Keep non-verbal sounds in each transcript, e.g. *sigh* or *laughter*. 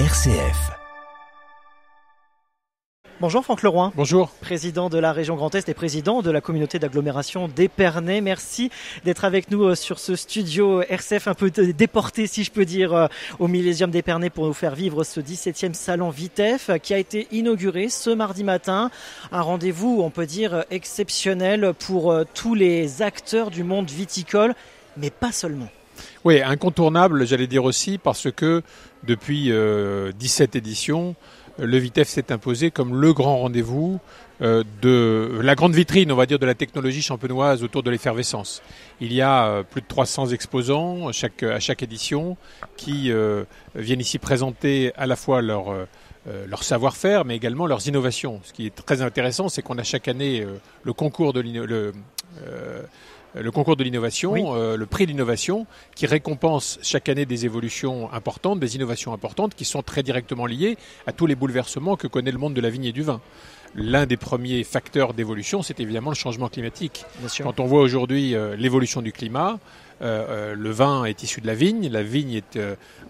RCF. Bonjour Franck Leroy. Bonjour. Président de la région Grand Est et président de la communauté d'agglomération d'Épernay. Merci d'être avec nous euh, sur ce studio RCF un peu déporté, si je peux dire, euh, au millésium d'Épernay pour nous faire vivre ce 17e salon Vitef qui a été inauguré ce mardi matin. Un rendez-vous, on peut dire, exceptionnel pour euh, tous les acteurs du monde viticole, mais pas seulement. Oui, incontournable, j'allais dire aussi, parce que depuis 17 éditions, le Vitef s'est imposé comme le grand rendez-vous euh, de la grande vitrine, on va dire, de la technologie champenoise autour de l'effervescence. Il y a euh, plus de 300 exposants à chaque, édition qui euh, viennent ici présenter à la fois leur, savoir-faire, mais également leurs innovations. Ce qui est très intéressant, c'est qu'on a chaque année le concours de le, le concours de l'innovation, euh, le prix de l'innovation, qui récompense chaque année des évolutions importantes, des innovations importantes, qui sont très directement liées à tous les bouleversements que connaît le monde de la vigne et du vin. L'un des premiers facteurs d'évolution, c'est évidemment le changement climatique. Quand on voit aujourd'hui euh, l'évolution du climat, euh, le vin est issu de la vigne. La vigne est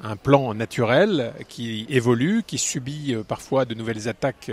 un plan naturel qui évolue, qui subit parfois de nouvelles attaques,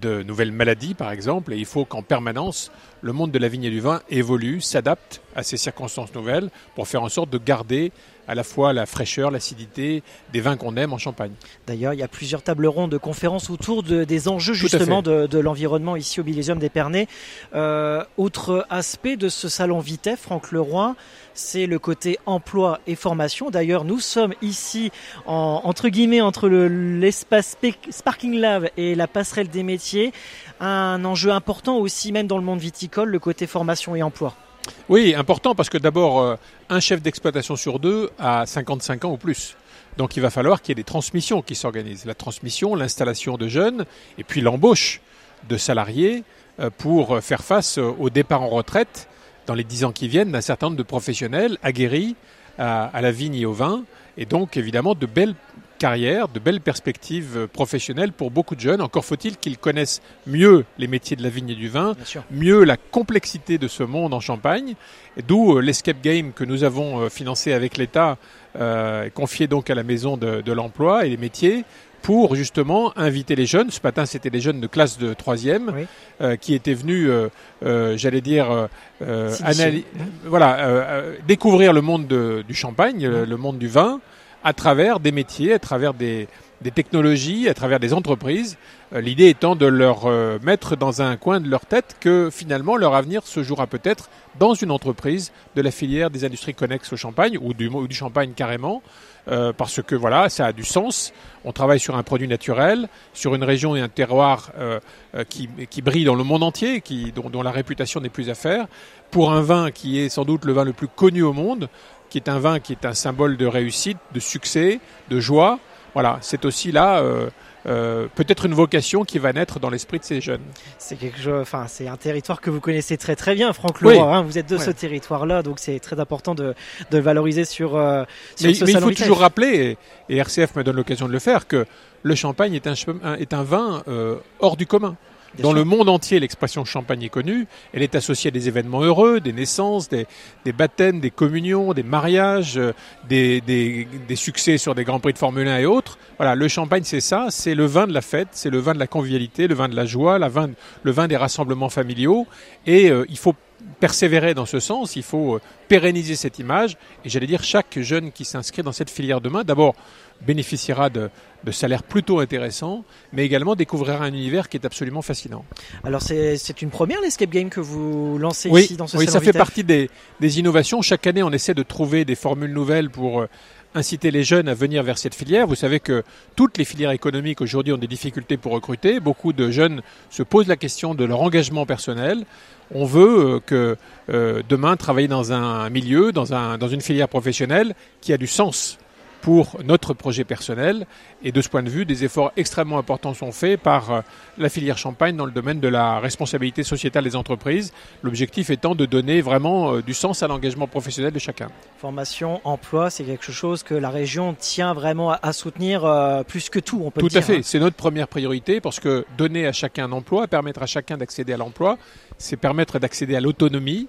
de nouvelles maladies par exemple. Et il faut qu'en permanence, le monde de la vigne et du vin évolue, s'adapte à ces circonstances nouvelles pour faire en sorte de garder à la fois la fraîcheur, l'acidité des vins qu'on aime en Champagne. D'ailleurs, il y a plusieurs tables rondes de conférences autour de, des enjeux justement de, l'environnement ici au Bilésium d'Épernay. Euh, autre aspect de ce salon Vitef, Franck Leroy, c'est le côté emploi et formation. D'ailleurs, nous sommes ici entre guillemets entre l'espace Sparking Lab et la passerelle des métiers. Un enjeu important aussi même dans le monde viticole, le côté formation et emploi. Oui, important parce que d'abord, euh, un chef d'exploitation sur deux a 55 ans ou plus. Donc il va falloir qu'il y ait des transmissions qui s'organisent. La transmission, l'installation de jeunes et puis l'embauche de salariés euh, pour faire face au départ en retraite dans les dix ans qui viennent d'un certain nombre de professionnels aguerris à, la vigne et au vin. Et donc évidemment de belles carrière, de belles perspectives professionnelles pour beaucoup de jeunes. Encore faut-il qu'ils connaissent mieux les métiers de la vigne et du vin, mieux la complexité de ce monde en Champagne, d'où euh, l'escape game que nous avons euh, financé avec l'État, euh, confié donc à la maison de, l'emploi et des métiers, pour justement inviter les jeunes. Ce matin, c'était les jeunes de classe de troisième qui étaient venus, j'allais dire, voilà, découvrir le monde du champagne, le monde du vin, à travers des métiers, à travers des, technologies, à travers des entreprises. Euh, l'idée étant de leur euh, mettre dans un coin de leur tête que finalement leur avenir se jouera peut-être dans une entreprise de la filière des industries connexes au champagne ou du, champagne carrément. Euh, parce que voilà, ça a du sens. On travaille sur un produit naturel, sur une région et un terroir qui, qui brille dans le monde entier, qui, dont, la réputation n'est plus à faire, pour un vin qui est sans doute le vin le plus connu au monde qui est un vin qui est un symbole de réussite, de succès, de joie. Voilà, c'est aussi là euh, euh, peut-être une vocation qui va naître dans l'esprit de ces jeunes. C'est quelque chose, enfin, c'est un territoire que vous connaissez très très bien, Franck Leroy. Hein, vous êtes de ce territoire-là, donc c'est très important de, de valoriser sur, euh, sur mais, ce mais il faut toujours rappeler, et, RCF me donne l'occasion de le faire, que le champagne est un, est un vin hors du commun. Dans le monde entier, l'expression champagne est connue. Elle est associée à des événements heureux, des naissances, des, baptêmes, des communions, des mariages, euh, des, des, succès sur des grands prix de Formule 1 et autres. Voilà, le champagne, c'est ça. C'est le vin de la fête, c'est le vin de la convivialité, le vin de la joie, la vin, le vin des rassemblements familiaux. Et euh, il faut persévérer dans ce sens, il faut euh, pérenniser cette image. Et j'allais dire, chaque jeune qui s'inscrit dans cette filière demain, d'abord, bénéficiera de, de salaires plutôt intéressants, mais également découvrira un univers qui est absolument fascinant. Alors c'est une première l'escape game que vous lancez ici dans ce Oui, ça fait partie des, des, innovations. Chaque année, on essaie de trouver des formules nouvelles pour euh, inciter les jeunes à venir vers cette filière. Vous savez que toutes les filières économiques aujourd'hui ont des difficultés pour recruter. Beaucoup de jeunes se posent la question de leur engagement personnel. On veut euh, que euh, demain travailler dans un milieu, dans, un, dans une filière professionnelle qui a du sens pour notre projet personnel. Et de ce point de vue, des efforts extrêmement importants sont faits par euh, la filière Champagne dans le domaine de la responsabilité sociétale des entreprises. L'objectif étant de donner vraiment euh, du sens à l'engagement professionnel de chacun. Formation, emploi, c'est quelque chose que la région tient vraiment à soutenir euh, plus que tout, on peut tout dire. Tout à fait, hein. c'est notre première priorité parce que donner à chacun un emploi, permettre à chacun d'accéder à l'emploi, c'est permettre d'accéder à l'autonomie,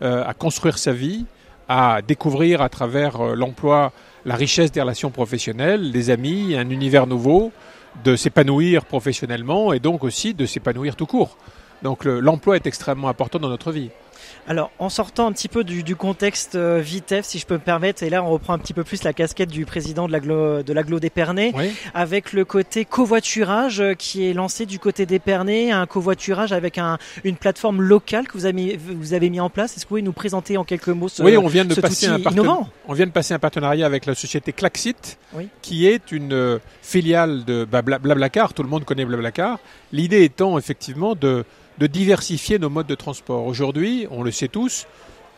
à construire sa vie, à découvrir à travers l'emploi la richesse des relations professionnelles, des amis, un univers nouveau, de s'épanouir professionnellement et donc aussi de s'épanouir tout court. Donc l'emploi est extrêmement important dans notre vie. Alors, en sortant un petit peu du, contexte euh, Vitef, si je peux me permettre, et là on reprend un petit peu plus la casquette du président de l'aglo de l'aglo d'Épernay, avec le côté covoiturage euh, qui est lancé du côté d'Épernay, un covoiturage avec un, une plateforme locale que vous avez mis, vous avez mis en place. Est-ce que vous pouvez nous présenter en quelques mots ce Oui, on vient de passer un On vient de passer un partenariat avec la société Klaxit, qui est une euh, filiale de Blablacar. Tout le monde connaît Blablacar. L'idée étant effectivement de de diversifier nos modes de transport. Aujourd'hui, on le sait tous,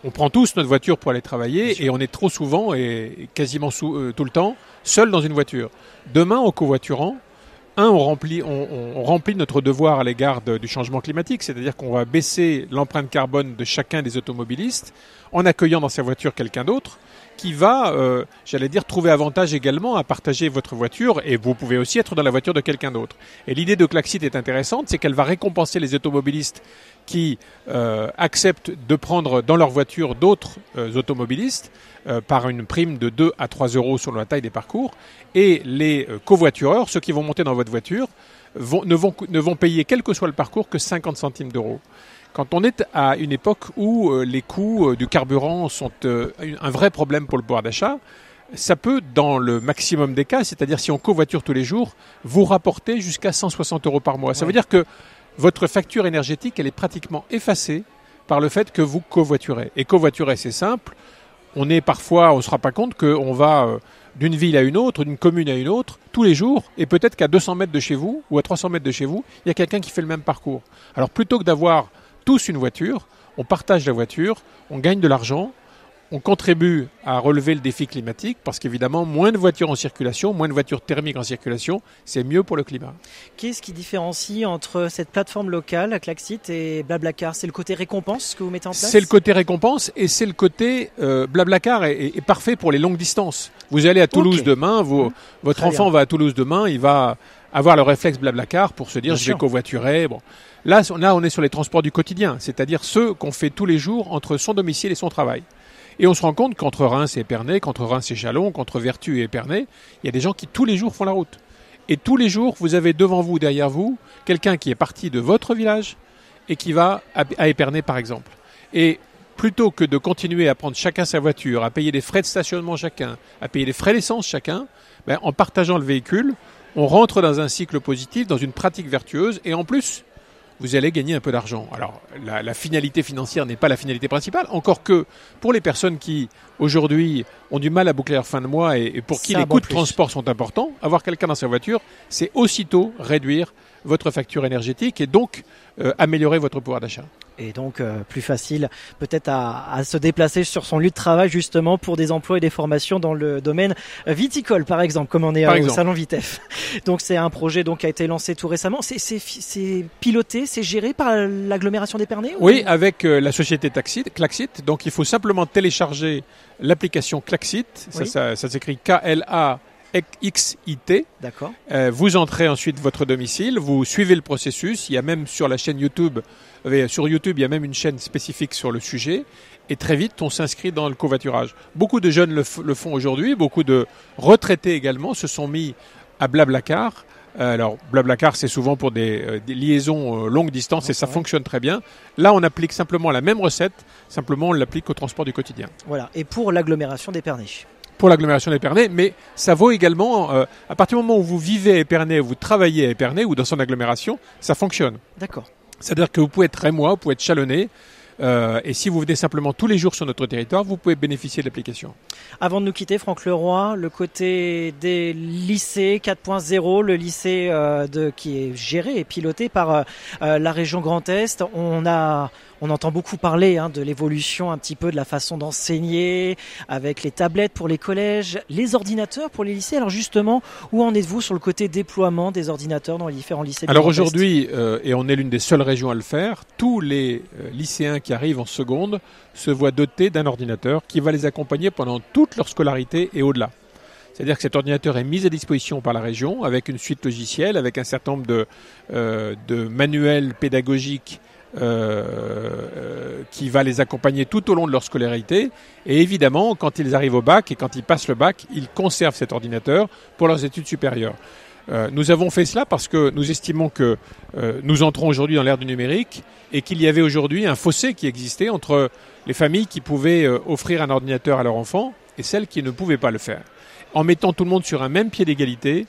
on prend tous notre voiture pour aller travailler et on est trop souvent et quasiment euh, tout le temps seul dans une voiture. Demain, en covoiturant, un, on remplit, on, remplit notre devoir à l'égard du changement climatique, c'est-à-dire qu'on va baisser l'empreinte carbone de chacun des automobilistes en accueillant dans sa voiture quelqu'un d'autre qui va, euh, j'allais dire, trouver avantage également à partager votre voiture et vous pouvez aussi être dans la voiture de quelqu'un d'autre. Et l'idée de Klaxit est intéressante, c'est qu'elle va récompenser les automobilistes qui euh, acceptent de prendre dans leur voiture d'autres euh, automobilistes par une prime de 2 à 3 euros sur la taille des parcours. Et les covoitureurs, ceux qui vont monter dans votre voiture, vont, ne, vont, ne vont payer, quel que soit le parcours, que 50 centimes d'euros. Quand on est à une époque où euh, les coûts euh, du carburant sont euh, un vrai problème pour le pouvoir d'achat, ça peut, dans le maximum des cas, c'est-à-dire si on covoiture tous les jours, vous rapporter jusqu'à 160 euros par mois. Ça veut dire que votre facture énergétique, elle est pratiquement effacée par le fait que vous covoiturez. Et covoiturer, c'est simple. On est parfois, on ne se rend pas compte qu'on va d'une ville à une autre, d'une commune à une autre, tous les jours, et peut-être qu'à 200 mètres de chez vous ou à 300 mètres de chez vous, il y a quelqu'un qui fait le même parcours. Alors plutôt que d'avoir tous une voiture, on partage la voiture, on gagne de l'argent, on contribue à relever le défi climatique parce qu'évidemment, moins de voitures en circulation, moins de voitures thermiques en circulation, c'est mieux pour le climat. Qu'est-ce qui différencie entre cette plateforme locale, Klaxit, et Blablacar? C'est le côté récompense que vous mettez en place? C'est le côté récompense et c'est le côté euh, Blablacar est, parfait pour les longues distances. Vous allez à Toulouse demain, mmh. votre enfant va à Toulouse demain, il va avoir le réflexe Blablacar pour se dire je vais covoiturer. Bon. Là, on est sur les transports du quotidien, c'est-à-dire ceux qu'on fait tous les jours entre son domicile et son travail. Et on se rend compte qu'entre Reims et Épernay, qu'entre Reims et Chalon, qu'entre Vertu et Épernay, il y a des gens qui tous les jours font la route. Et tous les jours, vous avez devant vous, derrière vous, quelqu'un qui est parti de votre village et qui va à Épernay, par exemple. Et plutôt que de continuer à prendre chacun sa voiture, à payer des frais de stationnement chacun, à payer des frais d'essence chacun, ben, en partageant le véhicule, on rentre dans un cycle positif, dans une pratique vertueuse, et en plus, vous allez gagner un peu d'argent. Alors, la, finalité financière n'est pas la finalité principale, encore que pour les personnes qui, aujourd'hui, ont du mal à boucler leur fin de mois et, pour qui les coûts de transport sont importants, avoir quelqu'un dans sa voiture, c'est aussitôt réduire votre facture énergétique et donc euh, améliorer votre pouvoir d'achat et donc euh, plus facile peut-être à, se déplacer sur son lieu de travail justement pour des emplois et des formations dans le domaine viticole par exemple comme on est au salon Vitef. *laughs* Donc c'est un projet donc qui a été lancé tout récemment. C'est piloté, c'est géré par l'agglomération d'Épernay Oui, avec euh, la société Taxit, Klaxit. Donc il faut simplement télécharger l'application Klaxit. Ça, ça, ça s'écrit K-L-A XIT. D'accord. Euh, vous entrez ensuite votre domicile, vous suivez le processus. Il y a même sur la chaîne YouTube, euh, sur YouTube, il y a même une chaîne spécifique sur le sujet. Et très vite, on s'inscrit dans le covoiturage. Beaucoup de jeunes le, font aujourd'hui, beaucoup de retraités également se sont mis à Blablacar. Euh, alors, Blablacar, c'est souvent pour des, liaisons longue distance et ça fonctionne très bien. Là, on applique simplement la même recette, simplement on l'applique au transport du quotidien. Voilà, et pour l'agglomération d'Épernay pour l'agglomération d'Épernay, mais ça vaut également, euh, à partir du moment où vous vivez à Épernay, vous travaillez à Épernay ou dans son agglomération, ça fonctionne. D'accord. C'est-à-dire que vous pouvez être rémois, vous pouvez être chalonné, euh, et si vous venez simplement tous les jours sur notre territoire, vous pouvez bénéficier de l'application. Avant de nous quitter, Franck Leroy, le côté des lycées 4.0, le lycée euh, de, qui est géré et piloté par la région Grand Est, on a on entend beaucoup parler hein, de l'évolution un petit peu de la façon d'enseigner, avec les tablettes pour les collèges, les ordinateurs pour les lycées. Alors justement, où en êtes-vous sur le côté déploiement des ordinateurs dans les différents lycées Alors aujourd'hui, euh, et on est l'une des seules régions à le faire, tous les euh, lycéens qui arrivent en seconde se voient dotés d'un ordinateur qui va les accompagner pendant toute leur scolarité et au-delà. C'est-à-dire que cet ordinateur est mis à disposition par la région avec une suite logicielle, avec un certain nombre de, euh, de manuels pédagogiques euh, qui va les accompagner tout au long de leur scolarité. Et évidemment, quand ils arrivent au bac et quand ils passent le bac, ils conservent cet ordinateur pour leurs études supérieures. Euh, nous avons fait cela parce que nous estimons que euh, nous entrons aujourd'hui dans l'ère du numérique et qu'il y avait aujourd'hui un fossé qui existait entre les familles qui pouvaient euh, offrir un ordinateur à leurs enfants et celles qui ne pouvaient pas le faire. En mettant tout le monde sur un même pied d'égalité,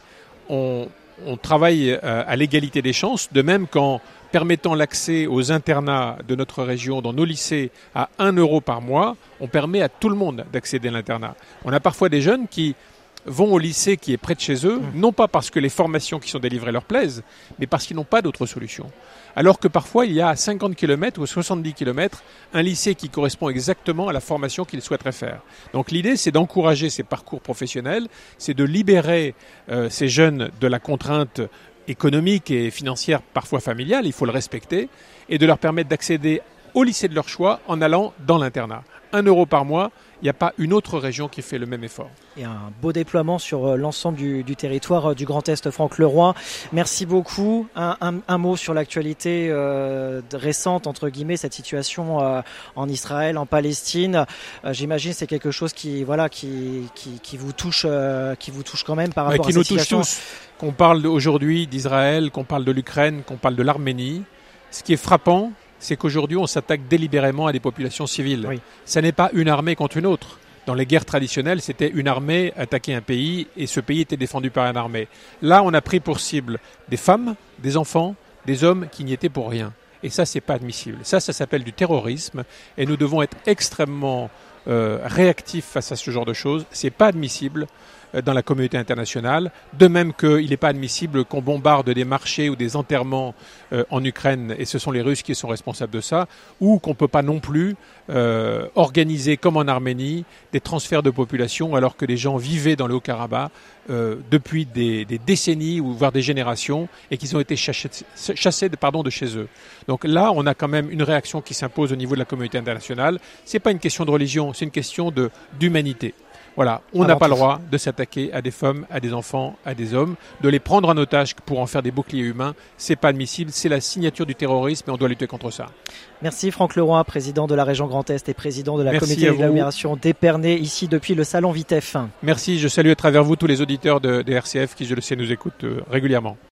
on, on travaille à l'égalité des chances, de même qu'en permettant l'accès aux internats de notre région dans nos lycées à 1 euro par mois, on permet à tout le monde d'accéder à l'internat. On a parfois des jeunes qui vont au lycée qui est près de chez eux, mmh. non pas parce que les formations qui sont délivrées leur plaisent, mais parce qu'ils n'ont pas d'autre solution. Alors que parfois, il y a à 50 km ou 70 km un lycée qui correspond exactement à la formation qu'ils souhaiteraient faire. Donc l'idée, c'est d'encourager ces parcours professionnels, c'est de libérer euh, ces jeunes de la contrainte économique et financière, parfois familiale, il faut le respecter, et de leur permettre d'accéder au lycée de leur choix en allant dans l'internat. Un euro par mois, il n'y a pas une autre région qui fait le même effort. Et un beau déploiement sur euh, l'ensemble du, territoire euh, du Grand Est, Franck Leroy. Merci beaucoup. Un, mot sur l'actualité euh, récente, entre guillemets, cette situation en Israël, en Palestine. J'imagine c'est quelque chose qui, voilà, qui, qui, vous touche, qui vous touche quand même par rapport à cette nous situation. Touche tous. Qu'on parle aujourd'hui d'Israël, qu'on parle de l'Ukraine, qu'on parle de l'Arménie. Ce qui est frappant, c'est qu'aujourd'hui on s'attaque délibérément à des populations civiles. Oui. Ce n'est pas une armée contre une autre. Dans les guerres traditionnelles, c'était une armée attaquer un pays et ce pays était défendu par une armée. Là, on a pris pour cible des femmes, des enfants, des hommes qui n'y étaient pour rien. Et ça, c'est pas admissible. Ça, ça s'appelle du terrorisme et nous devons être extrêmement euh, réactifs face à ce genre de choses. C'est pas admissible. Euh, dans la communauté internationale. De même qu'il n'est pas admissible qu'on bombarde des marchés ou des enterrements euh, en Ukraine, et ce sont les Russes qui sont responsables de ça, ou qu'on ne peut pas non plus euh, organiser, comme en Arménie, des transferts de population alors que les gens vivaient dans le Haut-Karabakh depuis des, décennies ou voire des générations et qu'ils ont été chassés, de chez eux. Donc là, on a quand même une réaction qui s'impose au niveau de la communauté internationale. Ce n'est pas une question de religion, c'est une question d'humanité. Voilà, on n'a pas le droit de s'attaquer à des femmes, à des enfants, à des hommes, de les prendre en otage pour en faire des boucliers humains. C'est pas admissible, c'est la signature du terrorisme et on doit lutter contre ça. Merci Franck Leroy, président de la région Grand Est et président de la comité d'agglomération d'Épernay, ici depuis le salon Vitef. Merci, je salue à travers vous tous les auditeurs de, RCF qui, je le sais, nous écoutent euh, régulièrement.